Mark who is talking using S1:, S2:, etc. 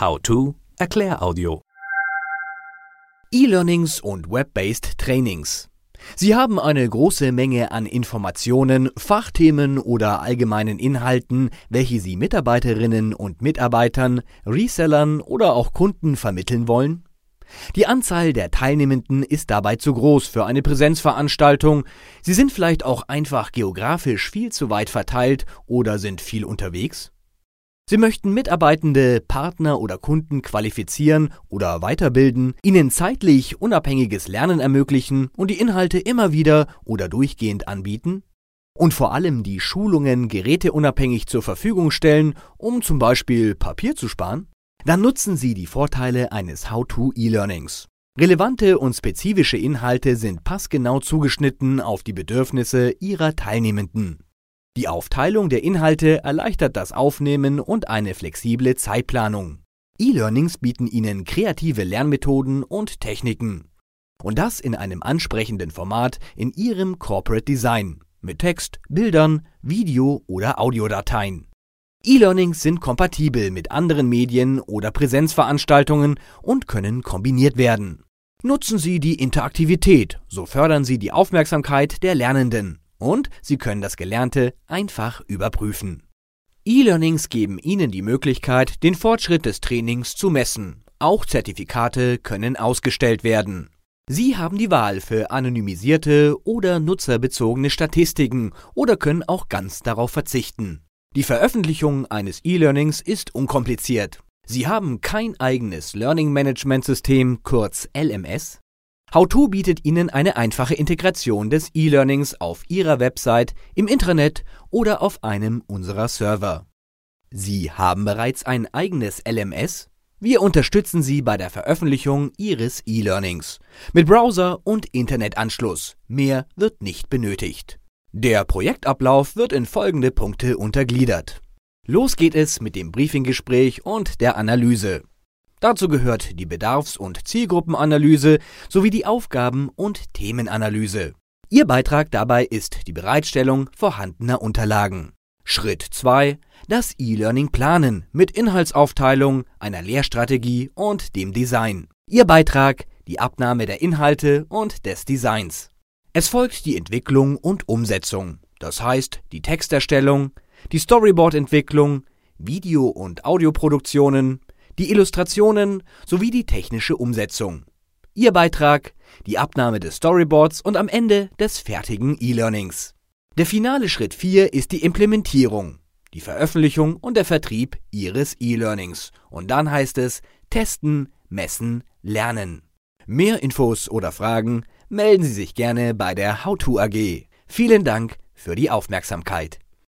S1: How to Erkläraudio.
S2: E-Learnings und Web-based Trainings. Sie haben eine große Menge an Informationen, Fachthemen oder allgemeinen Inhalten, welche Sie Mitarbeiterinnen und Mitarbeitern, Resellern oder auch Kunden vermitteln wollen? Die Anzahl der Teilnehmenden ist dabei zu groß für eine Präsenzveranstaltung. Sie sind vielleicht auch einfach geografisch viel zu weit verteilt oder sind viel unterwegs? Sie möchten Mitarbeitende, Partner oder Kunden qualifizieren oder weiterbilden, ihnen zeitlich unabhängiges Lernen ermöglichen und die Inhalte immer wieder oder durchgehend anbieten? Und vor allem die Schulungen geräteunabhängig zur Verfügung stellen, um zum Beispiel Papier zu sparen? Dann nutzen Sie die Vorteile eines How-to-E-Learnings. Relevante und spezifische Inhalte sind passgenau zugeschnitten auf die Bedürfnisse Ihrer Teilnehmenden. Die Aufteilung der Inhalte erleichtert das Aufnehmen und eine flexible Zeitplanung. E-Learnings bieten Ihnen kreative Lernmethoden und Techniken. Und das in einem ansprechenden Format in Ihrem Corporate Design mit Text, Bildern, Video oder Audiodateien. E-Learnings sind kompatibel mit anderen Medien oder Präsenzveranstaltungen und können kombiniert werden. Nutzen Sie die Interaktivität, so fördern Sie die Aufmerksamkeit der Lernenden und Sie können das Gelernte einfach überprüfen. E-Learnings geben Ihnen die Möglichkeit, den Fortschritt des Trainings zu messen. Auch Zertifikate können ausgestellt werden. Sie haben die Wahl für anonymisierte oder nutzerbezogene Statistiken oder können auch ganz darauf verzichten. Die Veröffentlichung eines E-Learnings ist unkompliziert. Sie haben kein eigenes Learning Management System, kurz LMS. How2 bietet Ihnen eine einfache Integration des E-Learnings auf Ihrer Website, im Intranet oder auf einem unserer Server. Sie haben bereits ein eigenes LMS? Wir unterstützen Sie bei der Veröffentlichung Ihres E-Learnings mit Browser und Internetanschluss. Mehr wird nicht benötigt. Der Projektablauf wird in folgende Punkte untergliedert. Los geht es mit dem Briefinggespräch und der Analyse. Dazu gehört die Bedarfs- und Zielgruppenanalyse sowie die Aufgaben- und Themenanalyse. Ihr Beitrag dabei ist die Bereitstellung vorhandener Unterlagen. Schritt 2. Das E-Learning planen mit Inhaltsaufteilung, einer Lehrstrategie und dem Design. Ihr Beitrag die Abnahme der Inhalte und des Designs. Es folgt die Entwicklung und Umsetzung, das heißt die Texterstellung, die Storyboard-Entwicklung, Video- und Audioproduktionen, die Illustrationen sowie die technische Umsetzung. Ihr Beitrag, die Abnahme des Storyboards und am Ende des fertigen E-Learnings. Der finale Schritt 4 ist die Implementierung, die Veröffentlichung und der Vertrieb Ihres E-Learnings. Und dann heißt es testen, messen, lernen. Mehr Infos oder Fragen melden Sie sich gerne bei der How2 AG. Vielen Dank für die Aufmerksamkeit.